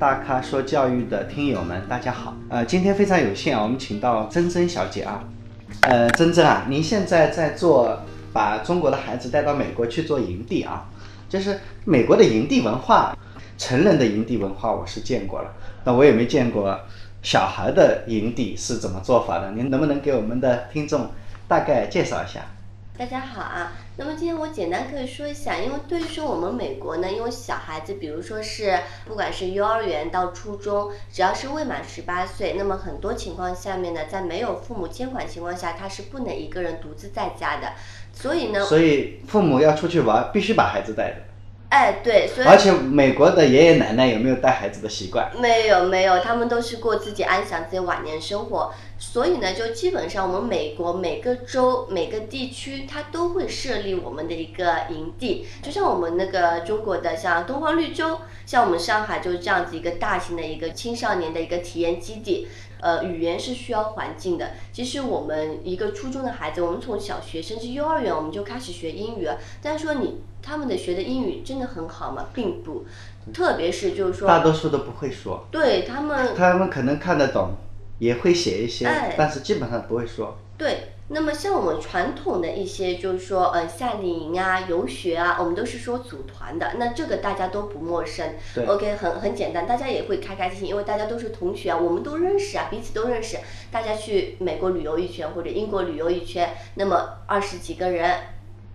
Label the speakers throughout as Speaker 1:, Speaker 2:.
Speaker 1: 大咖说教育的听友们，大家好。呃，今天非常有幸啊，我们请到珍珍小姐啊。呃，珍珍啊，您现在在做把中国的孩子带到美国去做营地啊，就是美国的营地文化，成人的营地文化我是见过了，那我也没见过小孩的营地是怎么做法的。您能不能给我们的听众大概介绍一下？
Speaker 2: 大家好啊，那么今天我简单可以说一下，因为对于说我们美国呢，因为小孩子，比如说是不管是幼儿园到初中，只要是未满十八岁，那么很多情况下面呢，在没有父母监管情况下，他是不能一个人独自在家的，所以呢，
Speaker 1: 所以父母要出去玩，必须把孩子带着。
Speaker 2: 哎，对，所以
Speaker 1: 而且美国的爷爷奶奶有没有带孩子的习惯？
Speaker 2: 没有没有，他们都是过自己安享自己晚年生活，所以呢，就基本上我们美国每个州每个地区，它都会设立我们的一个营地，就像我们那个中国的像东方绿洲，像我们上海就是这样子一个大型的一个青少年的一个体验基地。呃，语言是需要环境的。其实我们一个初中的孩子，我们从小学甚至幼儿园我们就开始学英语了。但是说你他们的学的英语真的很好吗？并不，特别是就是说，
Speaker 1: 大多数都不会说。
Speaker 2: 对他们，
Speaker 1: 他们可能看得懂，也会写一些，
Speaker 2: 哎
Speaker 1: 但是基本上不会说。
Speaker 2: 对，那么像我们传统的一些，就是说，呃，夏令营啊、游学啊，我们都是说组团的，那这个大家都不陌生。
Speaker 1: 对
Speaker 2: OK，很很简单，大家也会开开心心，因为大家都是同学啊，我们都认识啊，彼此都认识。大家去美国旅游一圈或者英国旅游一圈，那么二十几个人。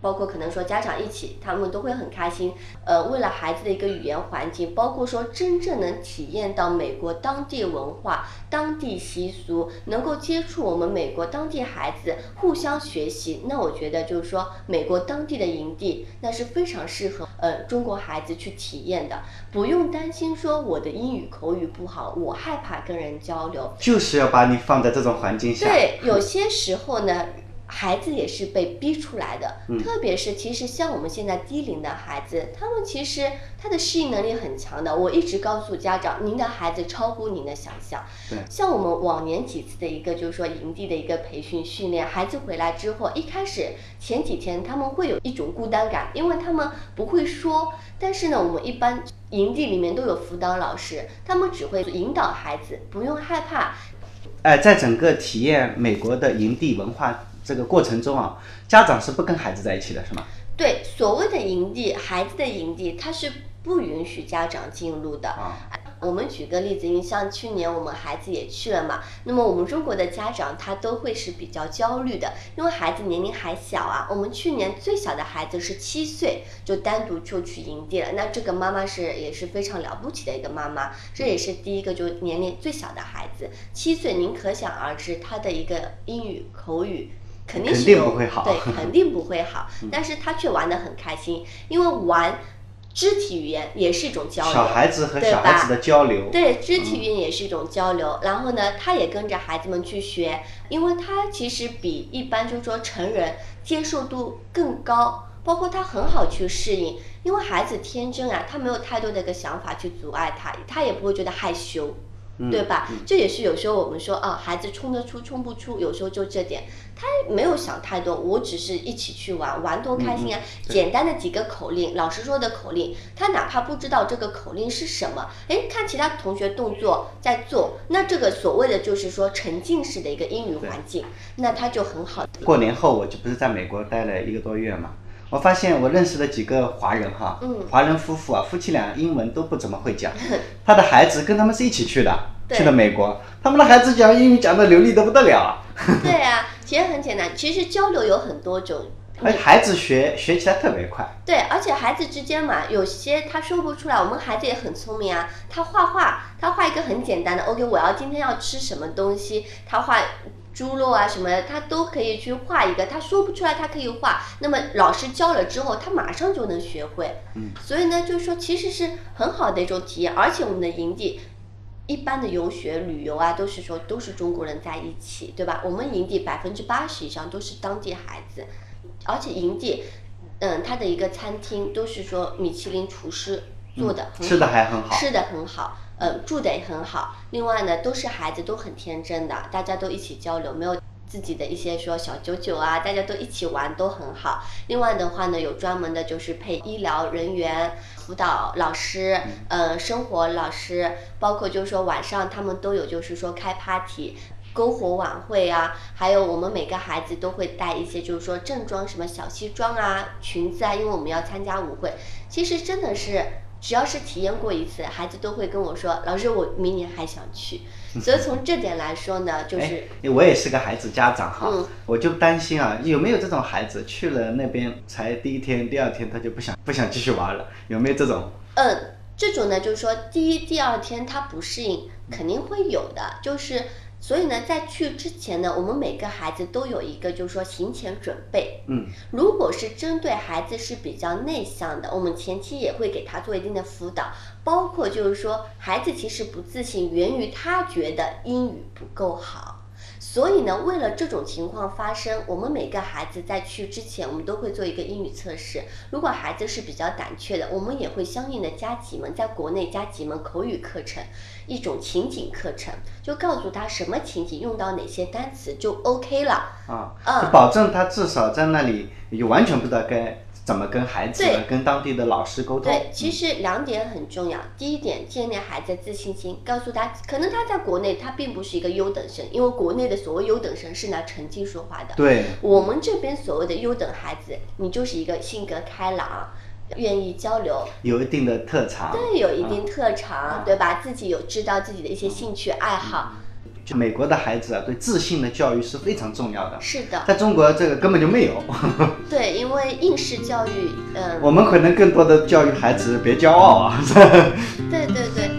Speaker 2: 包括可能说家长一起，他们都会很开心。呃，为了孩子的一个语言环境，包括说真正能体验到美国当地文化、当地习俗，能够接触我们美国当地孩子，互相学习。那我觉得就是说，美国当地的营地那是非常适合呃中国孩子去体验的，不用担心说我的英语口语不好，我害怕跟人交流。
Speaker 1: 就是要把你放在这种环境下。
Speaker 2: 对，有些时候呢，孩子也是被逼出来的。
Speaker 1: 嗯
Speaker 2: 特别是其实像我们现在低龄的孩子，他们其实他的适应能力很强的。我一直告诉家长，您的孩子超乎您的想象。
Speaker 1: 对
Speaker 2: 像我们往年几次的一个就是说营地的一个培训训练，孩子回来之后，一开始前几天他们会有一种孤单感，因为他们不会说。但是呢，我们一般营地里面都有辅导老师，他们只会引导孩子，不用害怕，
Speaker 1: 哎，在整个体验美国的营地文化这个过程中啊，家长是不跟孩子在一起的，是吗？
Speaker 2: 对，所谓的营地，孩子的营地，他是不允许家长进入的。
Speaker 1: 啊，
Speaker 2: 我们举个例子，你像去年我们孩子也去了嘛，那么我们中国的家长他都会是比较焦虑的，因为孩子年龄还小啊。我们去年最小的孩子是七岁，就单独就去营地了。那这个妈妈是也是非常了不起的一个妈妈，这也是第一个就年龄最小的孩子，七岁，您可想而知他的一个英语口语。肯定
Speaker 1: 不会好
Speaker 2: 对，肯定不会好。但是他却玩得很开心，因为玩肢体语言也是一种交流。
Speaker 1: 小孩子和
Speaker 2: 对
Speaker 1: 小孩子
Speaker 2: 吧
Speaker 1: 的交流，
Speaker 2: 对，肢体语言也是一种交流。然后呢，他也跟着孩子们去学，因为他其实比一般就是说成人接受度更高，包括他很好去适应。因为孩子天真啊，他没有太多的一个想法去阻碍他，他也不会觉得害羞。
Speaker 1: 嗯
Speaker 2: 对吧？这也是有时候我们说啊，孩子冲得出冲不出，有时候就这点，他没有想太多，我只是一起去玩，玩多开心啊！
Speaker 1: 对
Speaker 2: 简单的几个口令，老师说的口令，他哪怕不知道这个口令是什么，哎，看其他同学动作在做，那这个所谓的就是说沉浸式的一个英语环境，那他就很好。
Speaker 1: 过年后我就不是在美国待了一个多月嘛，我发现我认识的几个华人哈，
Speaker 2: 嗯。
Speaker 1: 华人夫妇啊，夫妻俩英文都不怎么会讲，他的孩子跟他们是一起去的，去了美国，他们的孩子讲英语讲的流利的不得了啊，
Speaker 2: 对啊，其实很简单，其实交流有很多种。
Speaker 1: 而且孩子学学起来特别快，
Speaker 2: 对，而且孩子之间嘛，有些他说不出来，我们孩子也很聪明啊。他画画，他画一个很简单的，OK，我要今天要吃什么东西，他画猪肉啊什么的，他都可以去画一个。他说不出来，他可以画。那么老师教了之后，他马上就能学会。
Speaker 1: 嗯，
Speaker 2: 所以呢，就是说其实是很好的一种体验，而且我们的营地。一般的游学旅游啊，都是说都是中国人在一起，对吧？我们营地百分之八十以上都是当地孩子，而且营地，嗯，它的一个餐厅都是说米其林厨师做的
Speaker 1: 吃的还很好，
Speaker 2: 吃的很好，呃，住的也很好。另外呢，都是孩子都很天真的，大家都一起交流，没有自己的一些说小九九啊，大家都一起玩都很好。另外的话呢，有专门的就是配医疗人员、辅导老师、呃生活老师，包括就是说晚上他们都有就是说开 party。篝火晚会啊，还有我们每个孩子都会带一些，就是说正装，什么小西装啊、裙子啊，因为我们要参加舞会。其实真的是，只要是体验过一次，孩子都会跟我说：“老师，我明年还想去。”所以从这点来说呢，就是
Speaker 1: 我也是个孩子家长哈，我就担心啊，有没有这种孩子去了那边才第一天、第二天他就不想不想继续玩了？有没有这种？
Speaker 2: 嗯，这种呢，就是说第一、第二天他不适应，肯定会有的，就是。所以呢，在去之前呢，我们每个孩子都有一个，就是说行前准备。
Speaker 1: 嗯，
Speaker 2: 如果是针对孩子是比较内向的，我们前期也会给他做一定的辅导，包括就是说，孩子其实不自信源于他觉得英语不够好。所以呢，为了这种情况发生，我们每个孩子在去之前，我们都会做一个英语测试。如果孩子是比较胆怯的，我们也会相应的加几门，在国内加几门口语课程，一种情景课程，就告诉他什么情景用到哪些单词就 OK 了
Speaker 1: 啊，就保证他至少在那里就完全不知道该。怎么跟孩子、跟当地的老师沟通？
Speaker 2: 对，其实两点很重要。第一点，建立孩子自信心，告诉他，可能他在国内他并不是一个优等生，因为国内的所谓优等生是拿成绩说话的。
Speaker 1: 对，
Speaker 2: 我们这边所谓的优等孩子，你就是一个性格开朗、愿意交流、
Speaker 1: 有一定的特长。
Speaker 2: 对，有一定特长，对吧？自己有知道自己的一些兴趣爱好。
Speaker 1: 就美国的孩子啊，对自信的教育是非常重要的。
Speaker 2: 是的，
Speaker 1: 在中国这个根本就没有。
Speaker 2: 对，因为应试教育，嗯，
Speaker 1: 我们可能更多的教育孩子别骄傲啊。
Speaker 2: 对对对。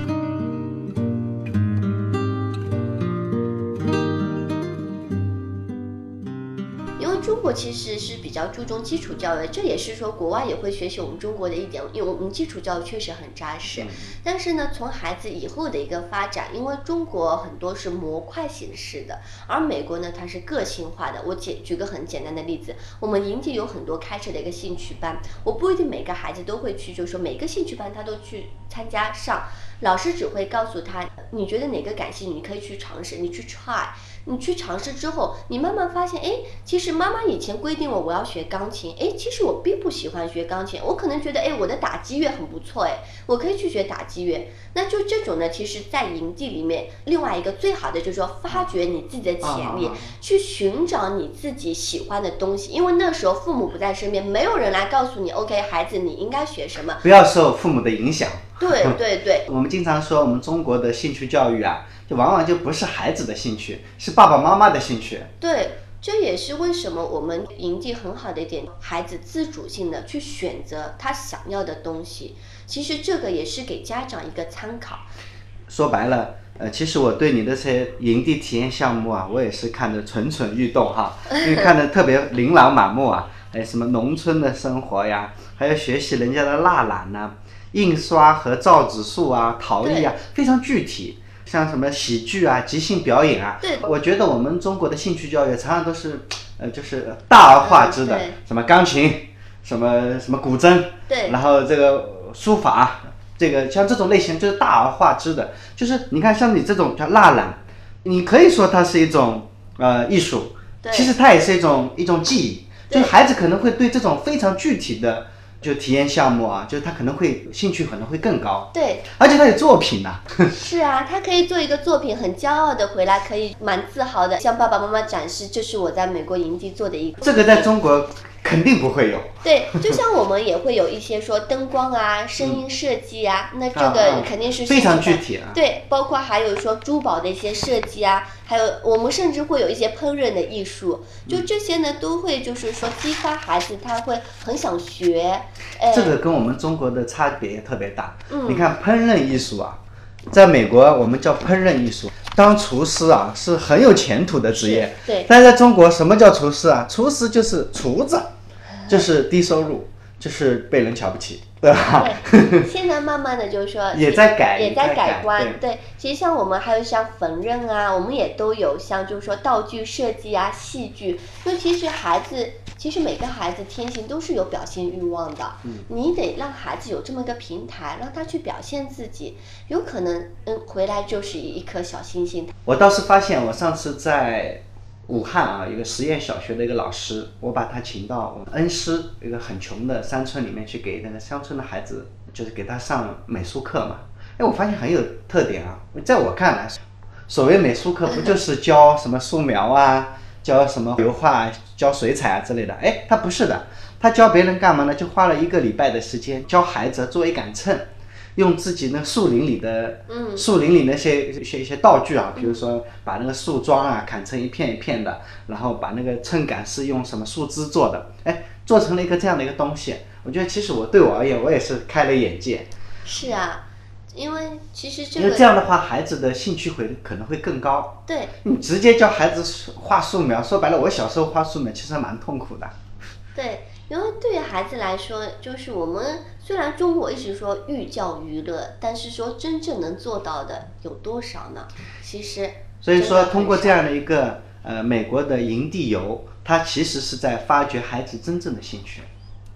Speaker 2: 因为中国其实较注重基础教育，这也是说国外也会学习我们中国的一点，因为我们基础教育确实很扎实。但是呢，从孩子以后的一个发展，因为中国很多是模块形式的，而美国呢它是个性化的。我举举个很简单的例子，我们营地有很多开设的一个兴趣班，我不一定每个孩子都会去，就是说每个兴趣班他都去参加上，老师只会告诉他，你觉得哪个感兴趣，你可以去尝试，你去 try。你去尝试之后，你慢慢发现，哎，其实妈妈以前规定我我要学钢琴，哎，其实我并不喜欢学钢琴，我可能觉得，哎，我的打击乐很不错，哎，我可以去学打击乐。那就这种呢，其实，在营地里面，另外一个最好的就是说，发掘你自己的潜力，去寻找你自己喜欢的东西，因为那时候父母不在身边，没有人来告诉你，OK，孩子，你应该学什么，
Speaker 1: 不要受父母的影响。
Speaker 2: 对对对，
Speaker 1: 我们经常说，我们中国的兴趣教育啊。就往往就不是孩子的兴趣，是爸爸妈妈的兴趣。
Speaker 2: 对，这也是为什么我们营地很好的一点，孩子自主性的去选择他想要的东西。其实这个也是给家长一个参考。
Speaker 1: 说白了，呃，其实我对你的这些营地体验项目啊，我也是看得蠢蠢欲动哈，因为看得特别琳琅满目啊，还有什么农村的生活呀，还有学习人家的蜡染呐，印刷和造纸术啊，陶艺啊，非常具体。像什么喜剧啊、即兴表演啊，
Speaker 2: 对，
Speaker 1: 我觉得我们中国的兴趣教育常常都是，呃，就是大而化之的，什么钢琴，什么什么古筝，
Speaker 2: 对，
Speaker 1: 然后这个书法，这个像这种类型就是大而化之的，就是你看像你这种叫蜡染，你可以说它是一种呃艺术，其实它也是一种一种技艺，就是孩子可能会对这种非常具体的。就体验项目啊，就是他可能会兴趣可能会更高，
Speaker 2: 对，
Speaker 1: 而且他有作品呐。
Speaker 2: 是啊，他可以做一个作品，很骄傲的回来，可以蛮自豪的向爸爸妈妈展示，这是我在美国营地做的一个。
Speaker 1: 这个在中国。肯定不会有。
Speaker 2: 对，就像我们也会有一些说灯光啊、声音设计啊，那这个肯定是
Speaker 1: 非常具体啊。
Speaker 2: 对，包括还有说珠宝的一些设计啊，还有我们甚至会有一些烹饪的艺术，就这些呢，都会就是说激发孩子，他会很想学。
Speaker 1: 这个跟我们中国的差别也特别大。嗯。你看烹饪艺术啊，在美国我们叫烹饪艺术。当厨师啊是很有前途的职业，
Speaker 2: 对。
Speaker 1: 但在中国，什么叫厨师啊？厨师就是厨子。就是低收入，就是被人瞧不起，对吧？
Speaker 2: 对，现在慢慢的就是说
Speaker 1: 也在改，
Speaker 2: 也
Speaker 1: 在
Speaker 2: 改观。对，其实像我们还有像缝纫啊，我们也都有像就是说道具设计啊、戏剧。因为其实孩子，其实每个孩子天性都是有表现欲望的。嗯。你得让孩子有这么个平台，让他去表现自己，有可能嗯回来就是一颗小星星。
Speaker 1: 我倒是发现，我上次在。武汉啊，一个实验小学的一个老师，我把他请到我们恩施一个很穷的山村里面去，给那个乡村的孩子，就是给他上美术课嘛。哎，我发现很有特点啊，在我看来，所谓美术课不就是教什么素描啊，教什么油画、教水彩啊之类的？哎，他不是的，他教别人干嘛呢？就花了一个礼拜的时间教孩子做一杆秤。用自己那树林里的，嗯树林里那些一些一些道具啊，比如说把那个树桩啊砍成一片一片的，然后把那个秤杆是用什么树枝做的，哎，做成了一个这样的一个东西。我觉得其实我对我而言，我也是开了眼界。
Speaker 2: 是啊，因为其实这
Speaker 1: 个，因为这样的话，孩子的兴趣会可能会更高。
Speaker 2: 对，
Speaker 1: 你直接教孩子画素描，说白了，我小时候画素描其实蛮痛苦的。
Speaker 2: 对。因为对于孩子来说，就是我们虽然中国一直说寓教于乐，但是说真正能做到的有多少呢？其实，
Speaker 1: 所以说通过这样的一个呃美国的营地游，它其实是在发掘孩子真正的兴趣。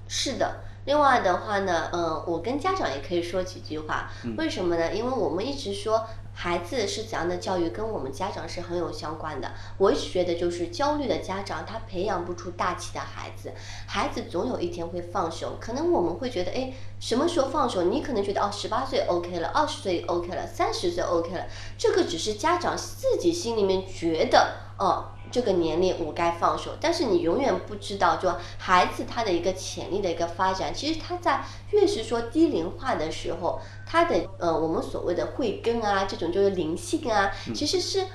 Speaker 2: 是的。另外的话呢，嗯，我跟家长也可以说几句话。为什么呢？因为我们一直说孩子是怎样的教育，跟我们家长是很有相关的。我一直觉得，就是焦虑的家长，他培养不出大气的孩子。孩子总有一天会放手。可能我们会觉得，哎，什么时候放手？你可能觉得，哦，十八岁 OK 了，二十岁 OK 了，三十岁 OK 了。这个只是家长自己心里面觉得，哦。这个年龄我该放手，但是你永远不知道，就孩子他的一个潜力的一个发展，其实他在越是说低龄化的时候，他的呃我们所谓的慧根啊，这种就是灵性啊，其实是。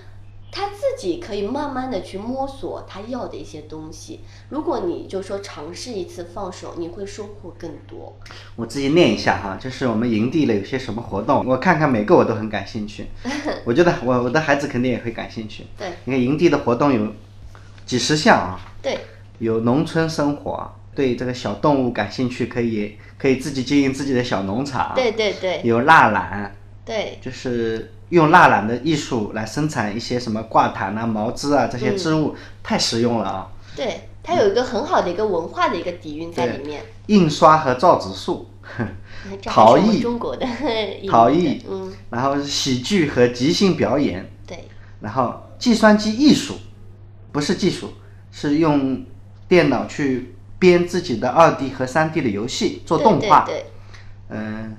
Speaker 2: 他自己可以慢慢的去摸索他要的一些东西。如果你就说尝试一次放手，你会收获更多。
Speaker 1: 我自己念一下哈，就是我们营地里有些什么活动，我看看每个我都很感兴趣。我觉得我我的孩子肯定也会感兴趣。
Speaker 2: 对，
Speaker 1: 你看营地的活动有几十项啊。
Speaker 2: 对。
Speaker 1: 有农村生活，对这个小动物感兴趣，可以可以自己经营自己的小农场。
Speaker 2: 对对对。
Speaker 1: 有蜡染。
Speaker 2: 对。
Speaker 1: 就是。用蜡染的艺术来生产一些什么挂毯啊、毛织啊这些织物，太实用了啊！
Speaker 2: 对，它有一个很好的一个文化的一个底蕴在里面。
Speaker 1: 印刷和造纸术，陶艺，
Speaker 2: 中国的
Speaker 1: 陶艺，嗯，然后喜剧和即兴表演，
Speaker 2: 对，
Speaker 1: 然后计算机艺术，不是技术，是用电脑去编自己的二 D 和三 D 的游戏做动画，
Speaker 2: 对，
Speaker 1: 嗯。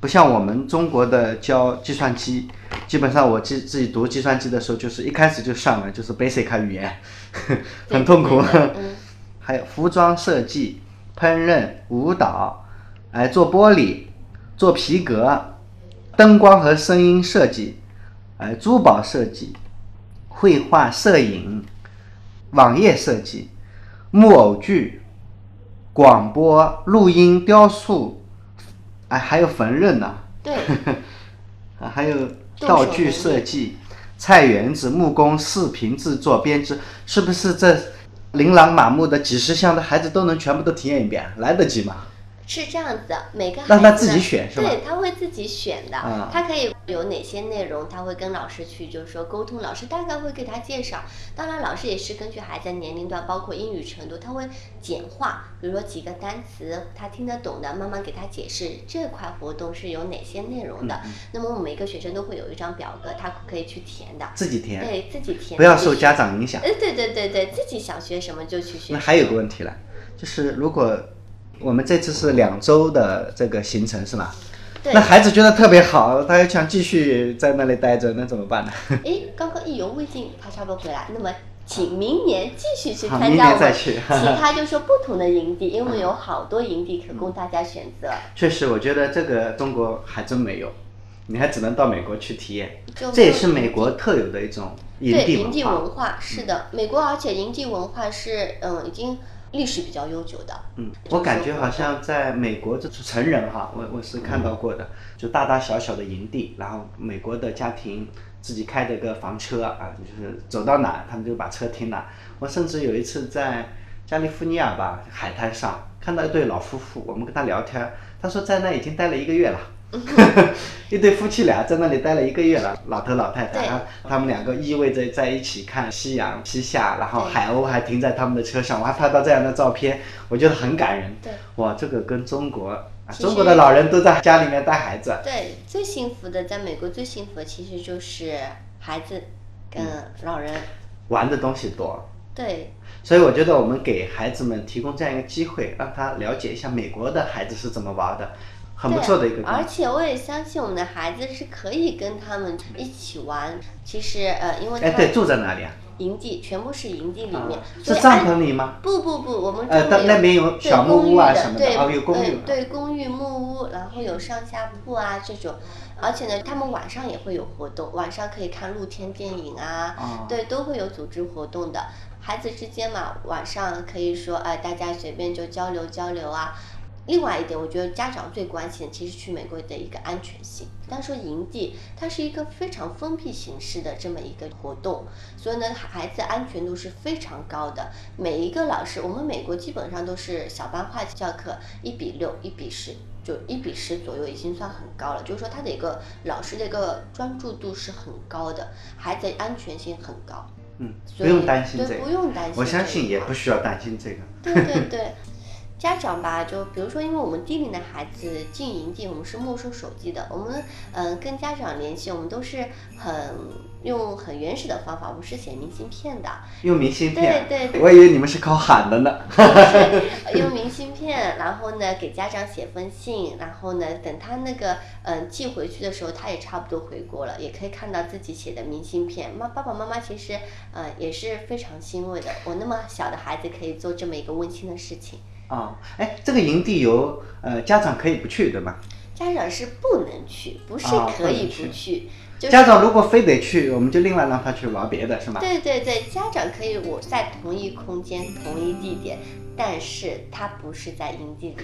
Speaker 1: 不像我们中国的教计算机，基本上我自自己读计算机的时候，就是一开始就上了，就是 Basic 语言，很痛苦。还有服装设计、烹饪、舞蹈，哎，做玻璃、做皮革、灯光和声音设计，哎，珠宝设计、绘画、摄影、网页设计、木偶剧、广播、录音、雕塑。哎，还有缝纫呢。
Speaker 2: 对。
Speaker 1: 啊，还有道具设计、菜园子、木工、视频制作、编织，是不是这琳琅满目的几十项的孩子都能全部都体验一遍？来得及吗？
Speaker 2: 是这样子的，每个
Speaker 1: 让他自己选是吧？
Speaker 2: 对，他会自己选的，他可以有哪些内容，他会跟老师去就是说沟通，老师大概会给他介绍。当然，老师也是根据孩子年龄段，包括英语程度，他会简化，比如说几个单词他听得懂的，慢慢给他解释这块活动是有哪些内容的。那么我们每个学生都会有一张表格，他可以去填的，
Speaker 1: 自己填，
Speaker 2: 对自己填，
Speaker 1: 不要受家长影响。
Speaker 2: 哎，对对对对，自己想学什么就去学。
Speaker 1: 那还有个问题了，就是如果。我们这次是两周的这个行程是吧？
Speaker 2: 对。
Speaker 1: 那孩子觉得特别好，他又想继续在那里待着，那怎么办呢？
Speaker 2: 哎，刚刚意犹未尽，他差不多回来。那么，请明年继续去参加我们其他就说不同的营地，因为有好多营地可供大家选择。
Speaker 1: 确实，我觉得这个中国还真没有，你还只能到美国去体验。这也是美国特有的一种营地
Speaker 2: 文化。营地文化是的，美国而且营地文化是嗯已经。历史比较悠久的，
Speaker 1: 嗯，我感觉好像在美国，这成人哈，我我是看到过的，就大大小小的营地，然后美国的家庭自己开的个房车啊，就是走到哪他们就把车停哪。我甚至有一次在加利福尼亚吧海滩上看到一对老夫妇，我们跟他聊天，他说在那已经待了一个月了。一对夫妻俩在那里待了一个月了，老头老太太，他们两个依偎着在一起看夕阳西下，然后海鸥还停在他们的车上，我还拍到这样的照片，我觉得很感人。
Speaker 2: 对，
Speaker 1: 哇，这个跟中国，中国的老人都在家里面带孩子。
Speaker 2: 对，最幸福的，在美国最幸福的其实就是孩子跟老人
Speaker 1: 玩的东西多。
Speaker 2: 对，
Speaker 1: 所以我觉得我们给孩子们提供这样一个机会，让他了解一下美国的孩子是怎么玩的，很不错的一个
Speaker 2: 对。而且我也相信我们的孩子是可以跟他们一起玩。其实呃，因为
Speaker 1: 哎，对，住在哪里啊？
Speaker 2: 营地全部是营地里面，
Speaker 1: 是帐篷里吗？
Speaker 2: 不不不，我们
Speaker 1: 呃，那边有小木屋啊什么的，哦，有公寓。
Speaker 2: 对公寓木屋，然后有上下铺啊这种，而且呢，他们晚上也会有活动，晚上可以看露天电影啊，对，都会有组织活动的。孩子之间嘛，晚上可以说，哎，大家随便就交流交流啊。另外一点，我觉得家长最关心的，其实去美国的一个安全性。单说营地，它是一个非常封闭形式的这么一个活动，所以呢，孩子安全度是非常高的。每一个老师，我们美国基本上都是小班化教课，一比六、一比十，就一比十左右已经算很高了。就是说，他的一个老师的一个专注度是很高的，孩子安全性很高。
Speaker 1: 嗯，不用担心这个，
Speaker 2: 不用担心。
Speaker 1: 我相信也不需要担心这个。
Speaker 2: 对对对。家长吧，就比如说，因为我们低龄的孩子进营地，我们是没收手机的。我们嗯跟家长联系，我们都是很用很原始的方法，我们是写明信片的。
Speaker 1: 用明信片？
Speaker 2: 对对。
Speaker 1: 我以为你们是靠喊的呢。
Speaker 2: 用明信片，然后呢给家长写封信，然后呢等他那个嗯寄回去的时候，他也差不多回国了，也可以看到自己写的明信片。妈，爸爸妈妈其实嗯也是非常欣慰的，我那么小的孩子可以做这么一个温馨的事情。
Speaker 1: 啊，哎，这个营地有呃家长可以不去对吗？
Speaker 2: 家长是不能去，不是可以不去。
Speaker 1: 家长如果非得去，我们就另外让他去玩别的，是吗？
Speaker 2: 对对对，家长可以我在同一空间、同一地点，但是他不是在营地里。